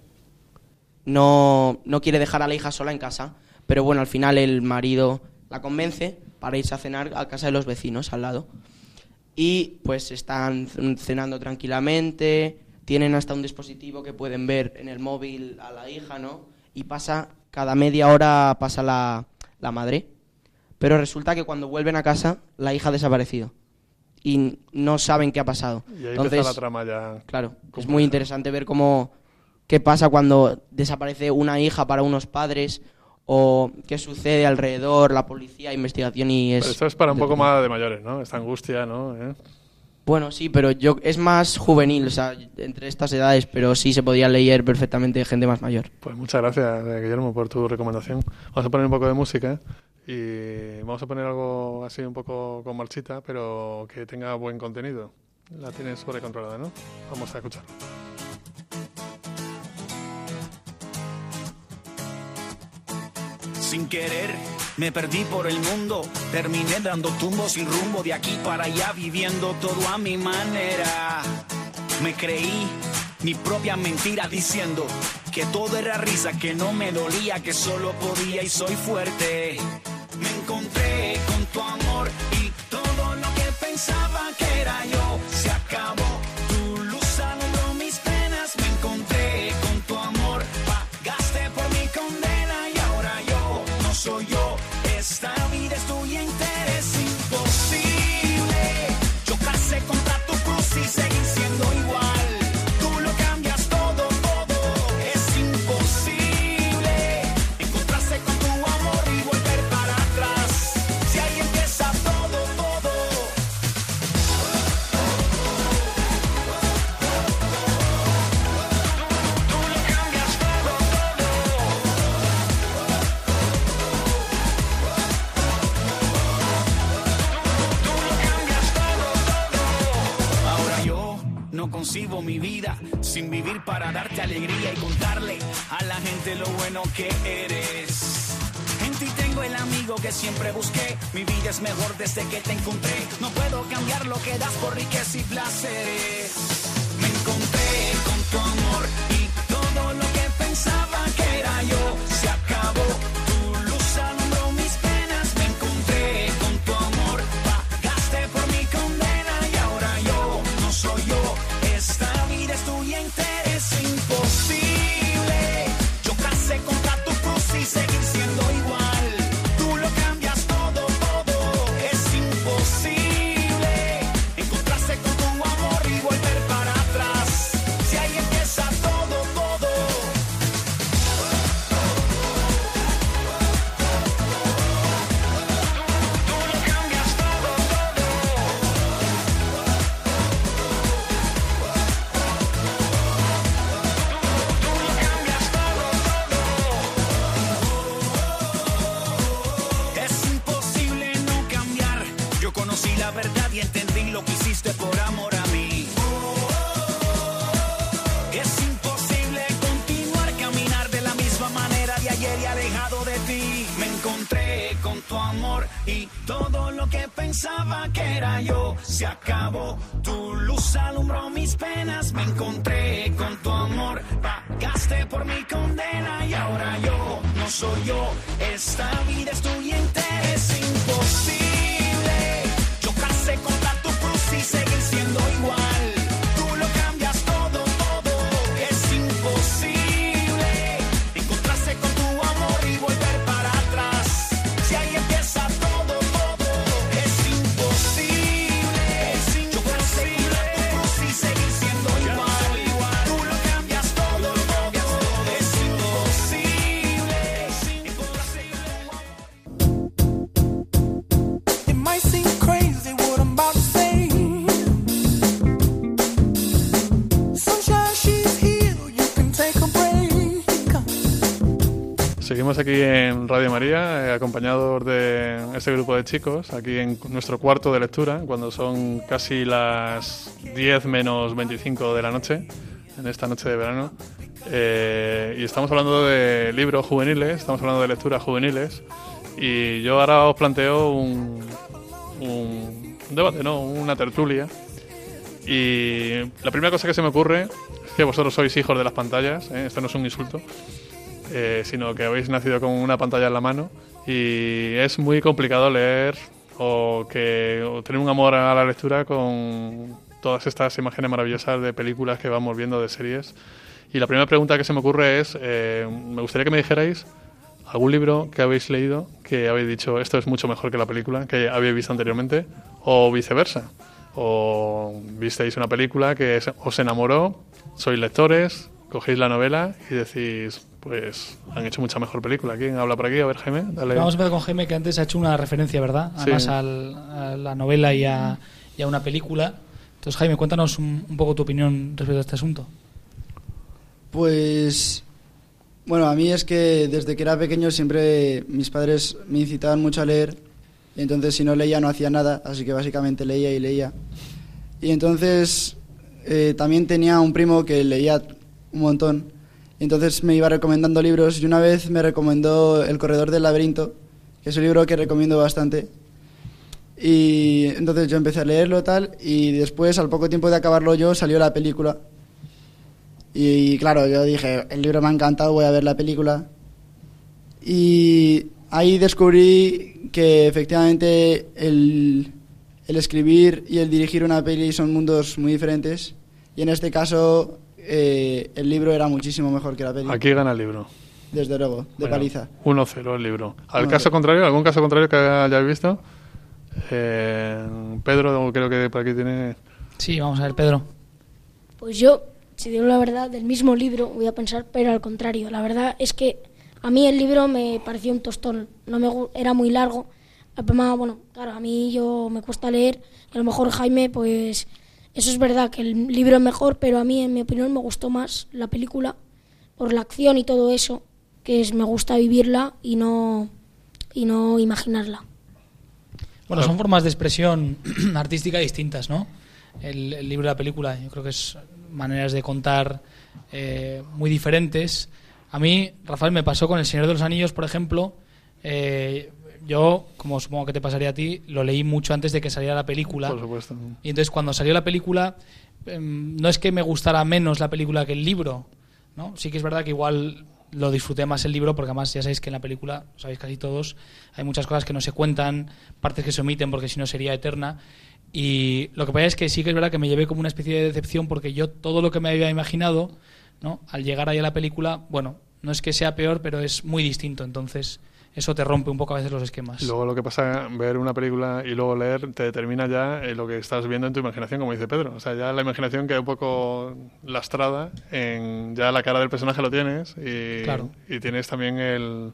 no, no quiere dejar a la hija sola en casa. Pero bueno, al final el marido la convence para irse a cenar a casa de los vecinos al lado y pues están cenando tranquilamente, tienen hasta un dispositivo que pueden ver en el móvil a la hija, ¿no? Y pasa, cada media hora pasa la, la madre, pero resulta que cuando vuelven a casa la hija ha desaparecido y no saben qué ha pasado. Y ahí Entonces, empieza la trama ya. claro, es muy interesante ver cómo qué pasa cuando desaparece una hija para unos padres o qué sucede alrededor, la policía, investigación y es Pero esto es para un poco más de mayores, ¿no? Esta angustia, ¿no? ¿Eh? Bueno, sí, pero yo es más juvenil, o sea, entre estas edades, pero sí se podía leer perfectamente gente más mayor. Pues muchas gracias, eh, Guillermo, por tu recomendación. Vamos a poner un poco de música y vamos a poner algo así un poco con marchita, pero que tenga buen contenido. La tienes sobrecontrolada, ¿no? Vamos a escuchar. Sin querer, me perdí por el mundo. Terminé dando tumbos sin rumbo de aquí para allá, viviendo todo a mi manera. Me creí mi propia mentira diciendo que todo era risa, que no me dolía, que solo podía y soy fuerte. Me encontré con tu amor y todo lo que pensaba que era yo concibo mi vida sin vivir para darte alegría y contarle a la gente lo bueno que eres. En ti tengo el amigo que siempre busqué. Mi vida es mejor desde que te encontré. No puedo cambiar lo que das por riqueza y placeres. Me encontré con tu amor y todo lo que pensaba no soy yo. Esta vida es tuya entera. Es imposible. Yo casé contra Seguimos aquí en Radio María, eh, acompañados de este grupo de chicos, aquí en nuestro cuarto de lectura, cuando son casi las 10 menos 25 de la noche, en esta noche de verano. Eh, y estamos hablando de libros juveniles, estamos hablando de lecturas juveniles. Y yo ahora os planteo un, un, un debate, ¿no? Una tertulia. Y la primera cosa que se me ocurre es que vosotros sois hijos de las pantallas, ¿eh? esto no es un insulto eh, sino que habéis nacido con una pantalla en la mano y es muy complicado leer o, que, o tener un amor a la lectura con todas estas imágenes maravillosas de películas que vamos viendo, de series. Y la primera pregunta que se me ocurre es, eh, me gustaría que me dijerais algún libro que habéis leído que habéis dicho esto es mucho mejor que la película que habéis visto anteriormente o viceversa. O visteis una película que os enamoró, sois lectores, cogéis la novela y decís, pues han hecho mucha mejor película. ¿Quién habla por aquí? A ver, Jaime, dale. Vamos a empezar con Jaime, que antes ha hecho una referencia, ¿verdad? Sí. Además al- a la novela y a, y a una película. Entonces, Jaime, cuéntanos un, un poco tu opinión respecto a este asunto. Pues bueno, a mí es que desde que era pequeño siempre mis padres me incitaban mucho a leer. Y entonces si no leía no hacía nada, así que básicamente leía y leía. Y entonces eh, también tenía un primo que leía un montón. Entonces me iba recomendando libros y una vez me recomendó El corredor del laberinto, que es un libro que recomiendo bastante. Y entonces yo empecé a leerlo tal y después al poco tiempo de acabarlo yo salió la película. Y claro, yo dije, el libro me ha encantado, voy a ver la película. Y ahí descubrí que efectivamente el, el escribir y el dirigir una peli son mundos muy diferentes. Y en este caso, eh, el libro era muchísimo mejor que la peli. Aquí gana el libro. Desde luego, de Bueno, paliza. 1-0 el libro. Al caso contrario, ¿algún caso contrario que hayáis visto? Eh, Pedro, creo que por aquí tiene. Sí, vamos a ver, Pedro. Pues yo, si digo la verdad, del mismo libro voy a pensar, pero al contrario. La verdad es que a mí el libro me pareció un tostón. No me era muy largo. Además, bueno, claro, a mí yo me cuesta leer. Y a lo mejor Jaime, pues eso es verdad que el libro es mejor, pero a mí, en mi opinión, me gustó más la película por la acción y todo eso, que es me gusta vivirla y no y no imaginarla. Bueno, son formas de expresión artística distintas, ¿no? el, el libro y la película. Yo creo que es maneras de contar eh, muy diferentes. A mí, Rafael, me pasó con El Señor de los Anillos, por ejemplo. eh, yo, como supongo que te pasaría a ti, lo leí mucho antes de que saliera la película. Por supuesto. Y entonces cuando salió la película, em, no es que me gustara menos la película que el libro, ¿no? Sí que es verdad que igual lo disfruté más el libro porque además ya sabéis que en la película, sabéis casi todos, hay muchas cosas que no se cuentan, partes que se omiten porque si no sería eterna. Y lo que pasa es que sí que es verdad que me llevé como una especie de decepción porque yo todo lo que me había imaginado, ¿no? Al llegar ahí a la película, bueno, no es que sea peor, pero es muy distinto. Entonces, eso te rompe un poco a veces los esquemas. Luego lo que pasa, ver una película y luego leer, te determina ya lo que estás viendo en tu imaginación, como dice Pedro. O sea, ya la imaginación queda un poco lastrada, en, ya la cara del personaje lo tienes y, Claro. y tienes también el,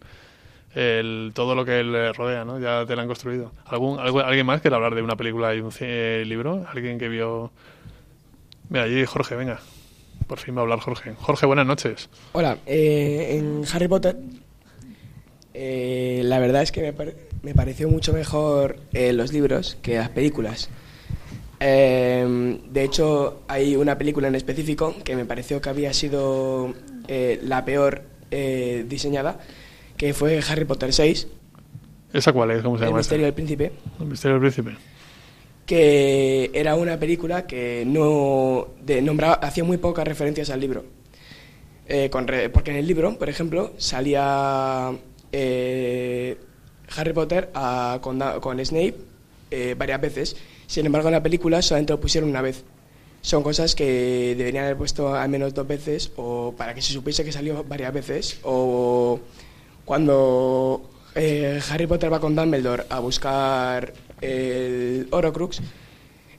el- todo lo que le rodea, ¿no? Ya te lo han construido. ¿Algún, algu- ¿Alguien más quiere hablar de una película y un eh, libro? ¿Alguien que vio...? Mira, allí Jorge, venga. Por fin va a hablar Jorge. Jorge, buenas noches. Hola, eh, en Harry Potter eh, la verdad es que me, pare- me pareció mucho mejor eh, los libros que las películas. Eh, de hecho, hay una película en específico que me pareció que había sido la peor diseñada, que fue Harry Potter 6, ¿Esa cuál es? ¿Cómo se El llama? esa? misterio del príncipe, El misterio del príncipe. que era una película que no de, nombraba, hacía muy pocas referencias al libro. Con re- porque en el libro, por ejemplo, salía eh, Harry Potter con, Snape eh, varias veces. Sin embargo, en la película solamente lo pusieron una vez. Son cosas que deberían haber puesto al menos dos veces, o para que se supiese que salió varias veces, o cuando eh, Harry Potter va con Dumbledore a buscar el Horcrux,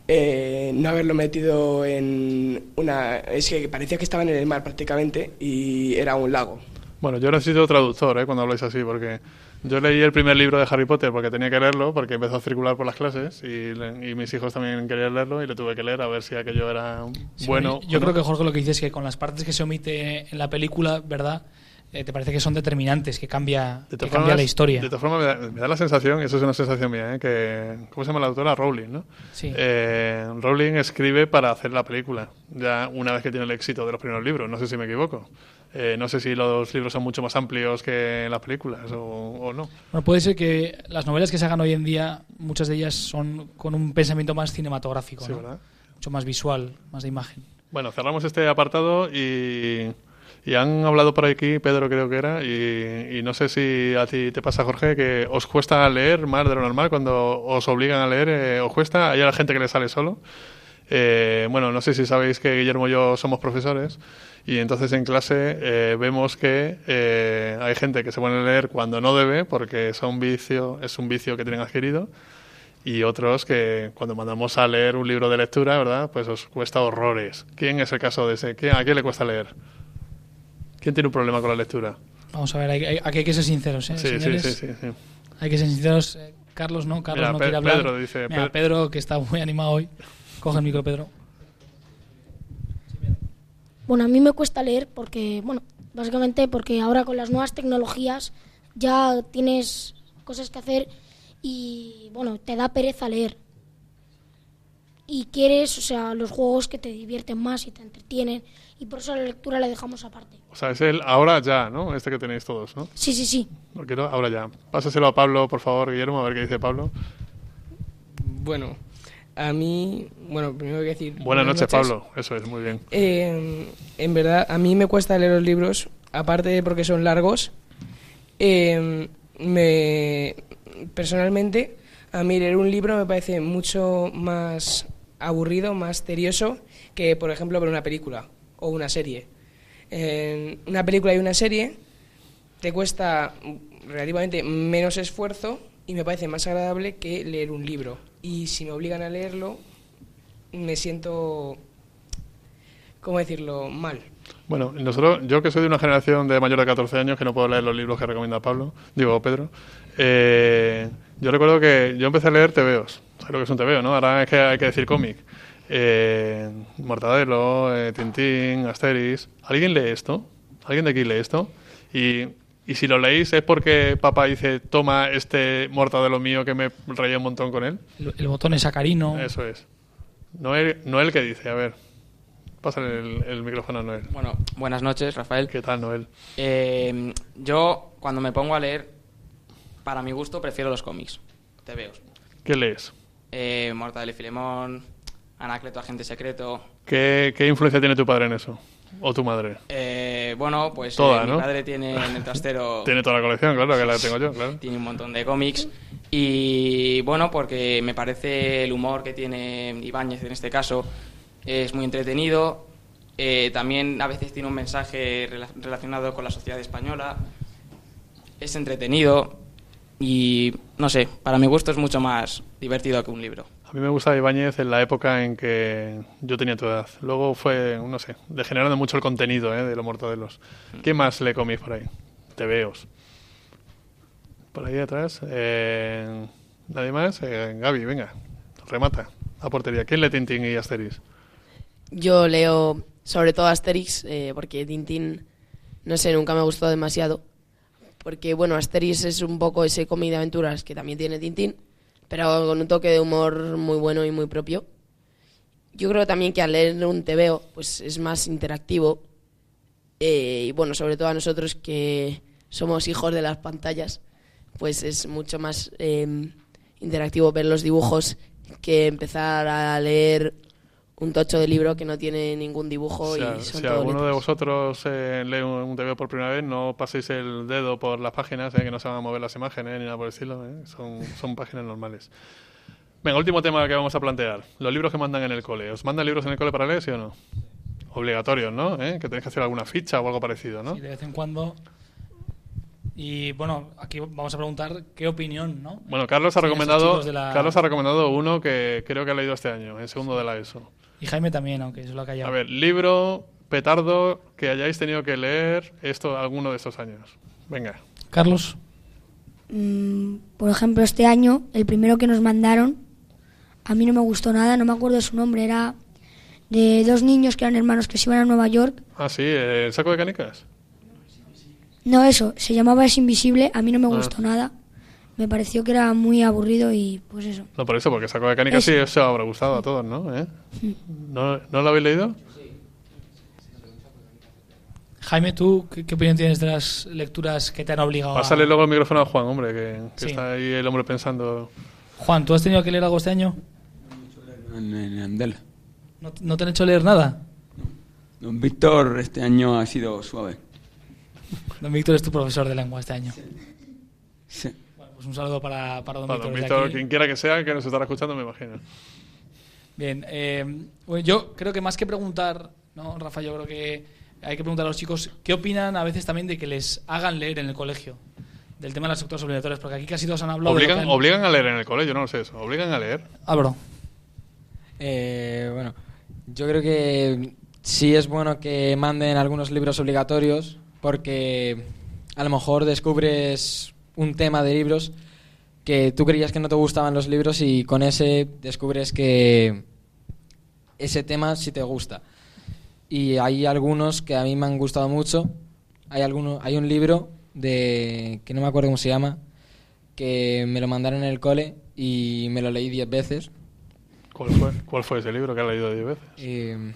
eh, no haberlo metido en una... Es que parecía que estaban en el mar prácticamente y era un lago. Bueno, yo necesito traductor ¿eh? cuando habláis así, porque yo leí el primer libro de Harry Potter porque tenía que leerlo, porque empezó a circular por las clases y, le- y mis hijos también querían leerlo y le tuve que leer a ver si aquello era Sí, bueno. Yo o creo no. que Jorge lo que dice es que con las partes que se omite en la película, ¿verdad? Eh, te parece que son determinantes, que cambia, De que cambia formas- la historia. De todas formas, me da, me da la sensación, y eso es una sensación mía, ¿eh? que. ¿Cómo se llama la autora? Rowling, ¿no? Sí. Eh, Rowling escribe para hacer la película, ya una vez que tiene el éxito de los primeros libros, no sé si me equivoco. Eh, no sé si los libros son mucho más amplios que las películas o, o no. Bueno, puede ser que las novelas que se hagan hoy en día, muchas de ellas son con un pensamiento más cinematográfico, Sí, ¿no? ¿verdad? mucho más visual, más de imagen. Bueno, cerramos este apartado y, y han hablado por aquí, Pedro creo que era, y, y no sé si a ti te pasa, Jorge, que os cuesta leer más de lo normal cuando os obligan a leer, eh, os cuesta, hay a la gente que le sale solo. Eh, bueno, no sé si sabéis que Guillermo y yo somos profesores y entonces en clase eh, vemos que eh, hay gente que se pone a leer cuando no debe porque es un vicio, es un vicio que tienen adquirido y otros que cuando mandamos a leer un libro de lectura, ¿verdad? Pues os cuesta horrores. ¿Quién es el caso de ese? ¿Quién- ¿A quién le cuesta leer? ¿Quién tiene un problema con la lectura? Vamos a ver, hay- hay- aquí hay que ser sinceros, ¿eh? Sí, sí, señores? sí, sí, sí. Hay que ser sinceros. Eh, Carlos no, Carlos Mira, no quiere hablar. Pedro dice- Mira, Pedro, que está muy animado hoy. Coge el micro, Pedro. Bueno, a mí me cuesta leer porque, bueno, básicamente porque ahora con las nuevas tecnologías ya tienes cosas que hacer y, bueno, te da pereza leer. Y quieres, o sea, los juegos que te divierten más y te entretienen y por eso la lectura la dejamos aparte. O sea, es el ahora ya, ¿no? Este que tenéis todos, ¿no? Sí, sí, sí. No quiero, ahora ya. Pásaselo a Pablo, por favor, Guillermo, a ver qué dice Pablo. Bueno, a mí, bueno, primero que decir... Buenas noches, Pablo. Eso es, muy bien. Eh, en verdad, a mí me cuesta leer los libros, aparte de porque son largos. eh, me, personalmente, a mí leer un libro me parece mucho más aburrido, más tedioso que, por ejemplo, ver una película o una serie. Una película y una serie te cuesta relativamente menos esfuerzo y me parece más agradable que leer un libro. Y si me obligan a leerlo, me siento, ¿cómo decirlo?, mal. Bueno, nosotros, yo que soy de una generación de mayor de 14 años que no puedo leer los libros que recomienda Pablo, digo Pedro, eh, yo recuerdo que yo empecé a leer tebeos. ¿Sabes lo que es un tebeo, no? Ahora es que hay que decir cómic. Eh, Mortadelo, eh, Tintín, Asterix. ¿Alguien lee esto? ¿Alguien de aquí lee esto? Y, y si lo leéis es porque papá dice, toma este Mortadelo mío que me reía un montón con él. El, el botón es sacarino. Eso es. Noel, Noel, ¿qué dice? A ver, pásale el, el micrófono a Noel. Bueno, buenas noches, Rafael. ¿Qué tal, Noel? Eh, yo, cuando me pongo a leer, para mi gusto, prefiero los cómics. Te veo. ¿Qué lees? Eh, Mortadelo y Filemón, Anacleto, Agente Secreto. ¿Qué, qué influencia tiene tu padre en eso? ¿O tu madre? Eh, bueno, pues Toda, eh, ¿no? mi padre tiene en el trastero... Tiene toda la colección, claro, que la tengo yo, claro. Tiene un montón de cómics. Y bueno, porque me parece el humor que tiene Ibáñez en este caso es muy entretenido. Eh, también a veces tiene un mensaje rela- relacionado con la sociedad española. Es entretenido y no sé, para mi gusto es mucho más divertido que un libro. A mí me gusta Ibáñez en la época en que yo tenía tu edad. Luego fue, no sé, degenerando mucho el contenido ¿eh? de los mortadelos. ¿Qué más le comís por ahí? Tebeos. Por ahí atrás. eh, ¿Nadie más? Eh, Gaby, venga, remata. A portería. ¿Quién lee Tintín y Asterix? Yo leo sobre todo Asterix, eh, porque Tintín, no sé, nunca me gustó demasiado. Porque, bueno, Asterix es un poco ese cómic de aventuras que también tiene Tintín, pero con un toque de humor muy bueno y muy propio. Yo creo también que al leer un TVO, pues es más interactivo. eh, y bueno, sobre todo a nosotros que somos hijos de las pantallas, pues es mucho más eh, interactivo ver los dibujos que empezar a leer un tocho de libro que no tiene ningún dibujo y son si todo alguno de vosotros eh, lee un, un TVO por primera vez, no paséis el dedo por las páginas, eh, que no se van a mover las imágenes ni nada por el estilo. eh. Son, son páginas normales. Venga, último tema que vamos a plantear. Los libros que mandan en el cole. ¿Os mandan libros en el cole para leer, sí o no? Obligatorios, ¿no? ¿Eh? Que tenéis que hacer alguna ficha o algo parecido, ¿no? Y de vez en cuando. Y bueno, aquí vamos a preguntar qué opinión, ¿no? Bueno, Carlos ha recomendado la- Carlos ha recomendado uno que creo que ha leído este año, en segundo de la ESO. Y Jaime también, aunque se lo ha callado. A ver, libro, petardo, que hayáis tenido que leer esto alguno de estos años. Venga. Carlos. Mm, por ejemplo, este año, el primero que nos mandaron, a mí no me gustó nada, no me acuerdo de su nombre, era de dos niños que eran hermanos que se iban a Nueva York. Ah, sí, el saco de canicas. No, eso, se llamaba Es Invisible, a mí no me Ah. gustó nada. Me pareció que era muy aburrido y pues eso. No, por eso, porque saco de canicas sí os habrá gustado a todos, ¿no? ¿Eh? ¿No, ¿No lo habéis leído? Jaime, ¿tú qué, qué opinión tienes de las lecturas que te han obligado Pásale a... luego el micrófono a Juan, hombre, que, que Sí. está ahí el hombre pensando. Juan, ¿tú has tenido que leer algo este año? En, en Andel. ¿No, no te han hecho leer nada? Don Víctor este año ha sido suave. Don Víctor es tu profesor de lengua este año. Sí. Bueno, pues un saludo para, para Don Para Víctor. don Víctor, quien quiera que sea, que nos estará escuchando, me imagino. Bien, eh, bueno, yo creo que más que preguntar, ¿no, Rafa? Yo creo que hay que preguntar a los chicos qué opinan a veces también de que les hagan leer en el colegio. Del tema de las lecturas obligatorias, porque aquí casi todos han hablado Obligan, han- obligan a leer en el colegio, no lo sé eso. Obligan a leer. Álvaro. Eh, bueno, yo creo que sí es bueno que manden algunos libros obligatorios porque a lo mejor descubres un tema de libros que tú creías que no te gustaban los libros y con ese descubres que ese tema sí te gusta. Y hay algunos que a mí me han gustado mucho. Hay alguno, hay un libro de que no me acuerdo cómo se llama que me lo mandaron en el cole y me lo leí diez veces. ¿Cuál fue, ¿Cuál fue ese libro que has leído diez veces? Eh,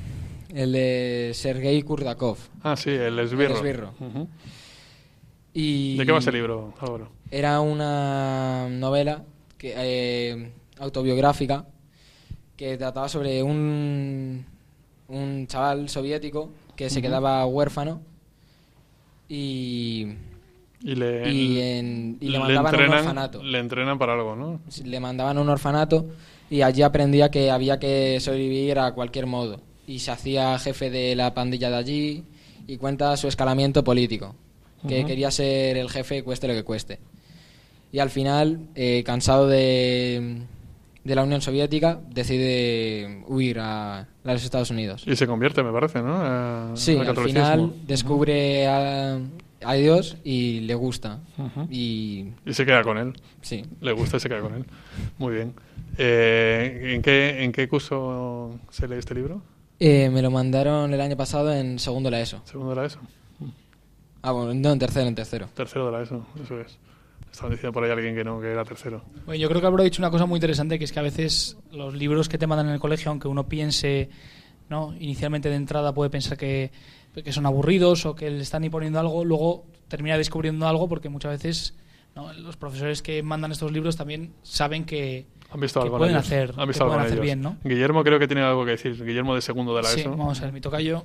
el de Sergei Kurdakov. Ah, sí, el esbirro. El esbirro. Ujú. Y ¿De qué va ese libro, Álvaro? Era una novela que, eh, autobiográfica que trataba sobre un, un chaval soviético que se quedaba huérfano y, Y le, y en- y le mandaban a un entrenan, orfanato. Le entrenan para algo, ¿no? le mandaban a un orfanato y allí aprendía que había que sobrevivir a cualquier modo. Y se hacía jefe de la pandilla de allí y cuenta su escalamiento político, que quería ser el jefe cueste lo que cueste. Y al final, eh, cansado de, de la Unión Soviética, decide huir a, a los Estados Unidos. Y se convierte, me parece, ¿no? A- Sí, al final descubre a, a Dios y le gusta. Y Y se queda con él. Sí. Le gusta y se queda con él. Muy bien. Eh, ¿en, qué, ¿En qué curso se lee este libro? eh, me lo mandaron el año pasado en segundo la ESO. Segundo la ESO. Ah, bueno, no, en tercero, en tercero. Tercero de la ESO, eso es. Estaban diciendo por ahí alguien que no, que era tercero. Bueno, yo creo que Álvaro ha dicho una cosa muy interesante, que es que a veces los libros que te mandan en el colegio, aunque uno piense, ¿no? inicialmente de entrada puede pensar que, que son aburridos o que le están imponiendo algo, luego termina descubriendo algo porque muchas veces ¿no? los profesores que mandan estos libros también saben que, Han visto algo en pueden ellos. hacer, Han que visto algo pueden en hacer bien, ¿no? Guillermo creo que tiene algo que decir. Guillermo de segundo de la Sí, ESO. vamos a ver, mi tocayo.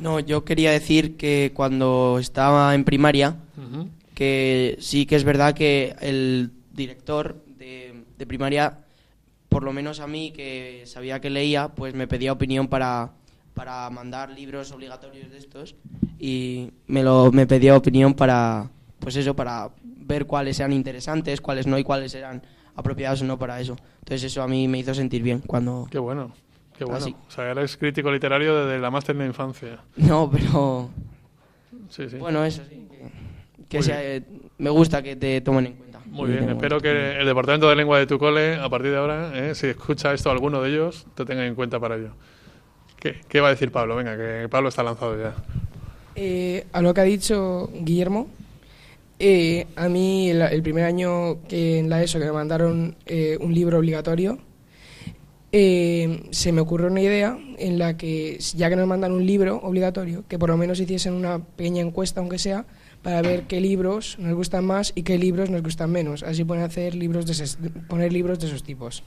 No, yo quería decir que cuando estaba en primaria, que sí que es verdad que el director de, de primaria, por lo menos a mí que sabía que leía, pues me pedía opinión para, para mandar libros obligatorios de estos y me lo me pedía opinión para pues eso para ver cuáles eran interesantes, cuáles no y cuáles eran apropiados o no para eso. Entonces eso a mí me hizo sentir bien cuando Qué bueno, qué bueno. Así. O sea, eres crítico literario desde la más tierna infancia. No, pero Sí, sí. bueno, eso sí. Que, sea- eh, me gusta que te tomen en cuenta. Muy bien, espero que el departamento de lengua de tu cole, a partir de ahora, eh, si escucha esto alguno de ellos, te tenga en cuenta para ello. ¿Qué, qué va a decir Pablo? Venga, que Pablo está lanzado ya. Eh, a lo que ha dicho Guillermo, eh, a mí el, el primer año que en la ESO que me mandaron eh, un libro obligatorio, eh, se me ocurrió una idea en la que, ya que nos mandan un libro obligatorio, que por lo menos hiciesen una pequeña encuesta, aunque sea, para ver qué libros nos gustan más y qué libros nos gustan menos. Así pueden hacer libros de esos- poner libros de esos tipos.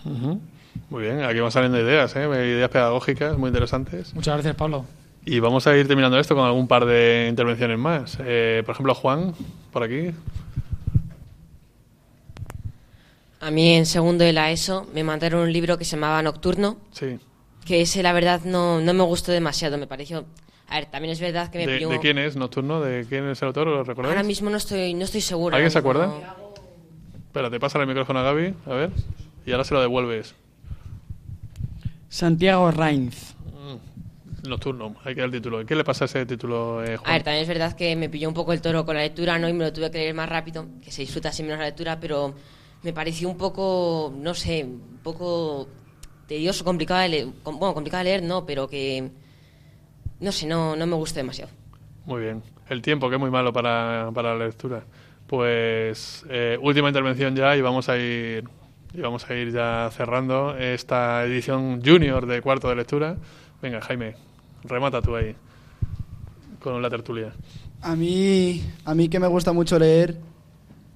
Muy bien, aquí van saliendo ideas, ¿eh? ideas pedagógicas muy interesantes. Muchas gracias, Pablo. Y vamos a ir terminando esto con algún par de intervenciones más. Eh, por ejemplo, Juan, por aquí. A mí en segundo de la ESO me mandaron un libro que se llamaba Nocturno, Sí. que ese la verdad no, no me gustó demasiado, me pareció... A ver, también es verdad que me ¿De, pilló... de quién es Nocturno? ¿De quién es el autor? ¿Lo recordáis? Ahora mismo no estoy, no estoy segura. ¿Alguien se acuerda? mismo. Espera, te pasa el micrófono a Gaby, a ver. Y ahora se lo devuelves. Santiago Rainz. Nocturno, hay que dar el título. ¿Qué le pasa a ese título, eh, A Juan? ver, también es verdad que me pilló un poco el toro con la lectura, ¿no? Y me lo tuve que leer más rápido, que se disfruta así menos la lectura, pero me pareció un poco, no sé, un poco tedioso, complicado de leer. Bueno, complicado de leer no, pero que, no sé, no, no me gustó demasiado. Muy bien. El tiempo, que es muy malo para, para la lectura. Pues eh, última intervención ya y vamos a ir y vamos a ir ya cerrando esta edición junior de cuarto de lectura. Venga, Jaime, remata tú ahí con la tertulia. A mí, a mí que me gusta mucho leer,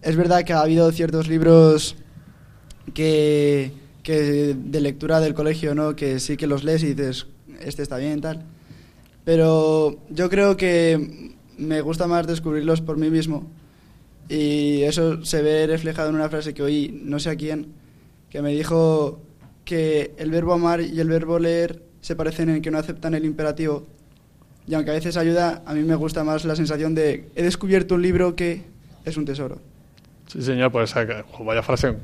es verdad que ha habido ciertos libros que, de lectura del colegio, ¿no? Que sí que los lees y dices, este está bien, tal. Pero yo creo que me gusta más descubrirlos por mí mismo. Y eso se ve reflejado en una frase que oí, no sé a quién, que me dijo que el verbo amar y el verbo leer se parecen en que no aceptan el imperativo. Y aunque a veces ayuda, a mí me gusta más la sensación de he descubierto un libro que es un tesoro. Sí, señor, pues vaya frase,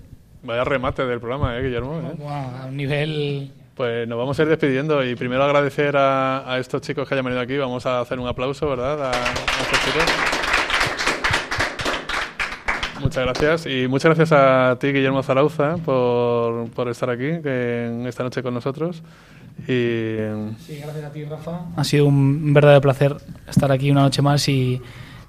vaya remate del programa, ¿eh, Guillermo? ¿eh? A un nivel... Pues nos vamos a ir despidiendo y primero agradecer a, a estos chicos que hayan venido aquí. Vamos a hacer un aplauso, ¿verdad? A, a estos chicos. Muchas gracias y muchas gracias a ti, Guillermo Zarauza, por, por estar aquí que en esta noche con nosotros. Y Sí, gracias a ti, Rafa. Ha sido un verdadero placer estar aquí una noche más y,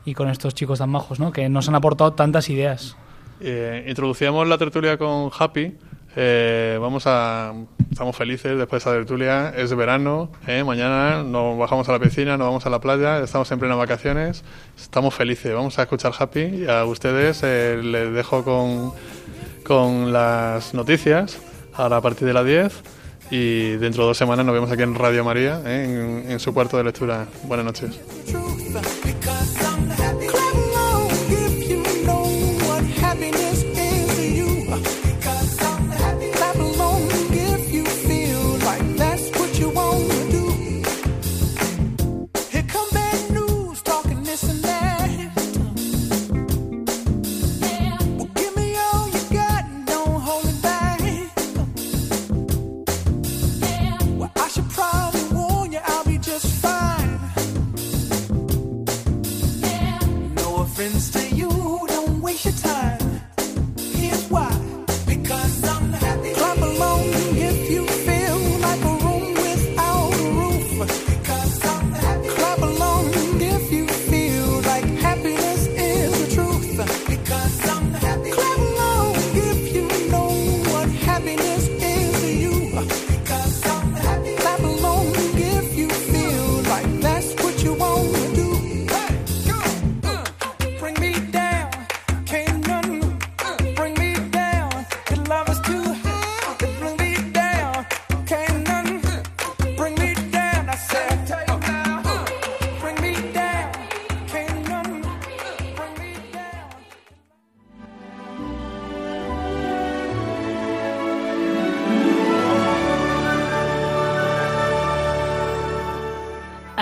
y con estos chicos tan majos, ¿no? Que nos han aportado tantas ideas. Eh, introducíamos la tertulia con Happy. Eh, vamos a. Estamos felices después de esa tertulia. Es verano. eh, mañana nos bajamos a la piscina, nos vamos a la playa. Estamos en plenas vacaciones. Estamos felices. Vamos a escuchar Happy. Y a ustedes eh, les dejo con, con las noticias. Ahora a partir de las 10. Y dentro de dos semanas nos vemos aquí en Radio María, eh, en, en su cuarto de lectura. Buenas noches.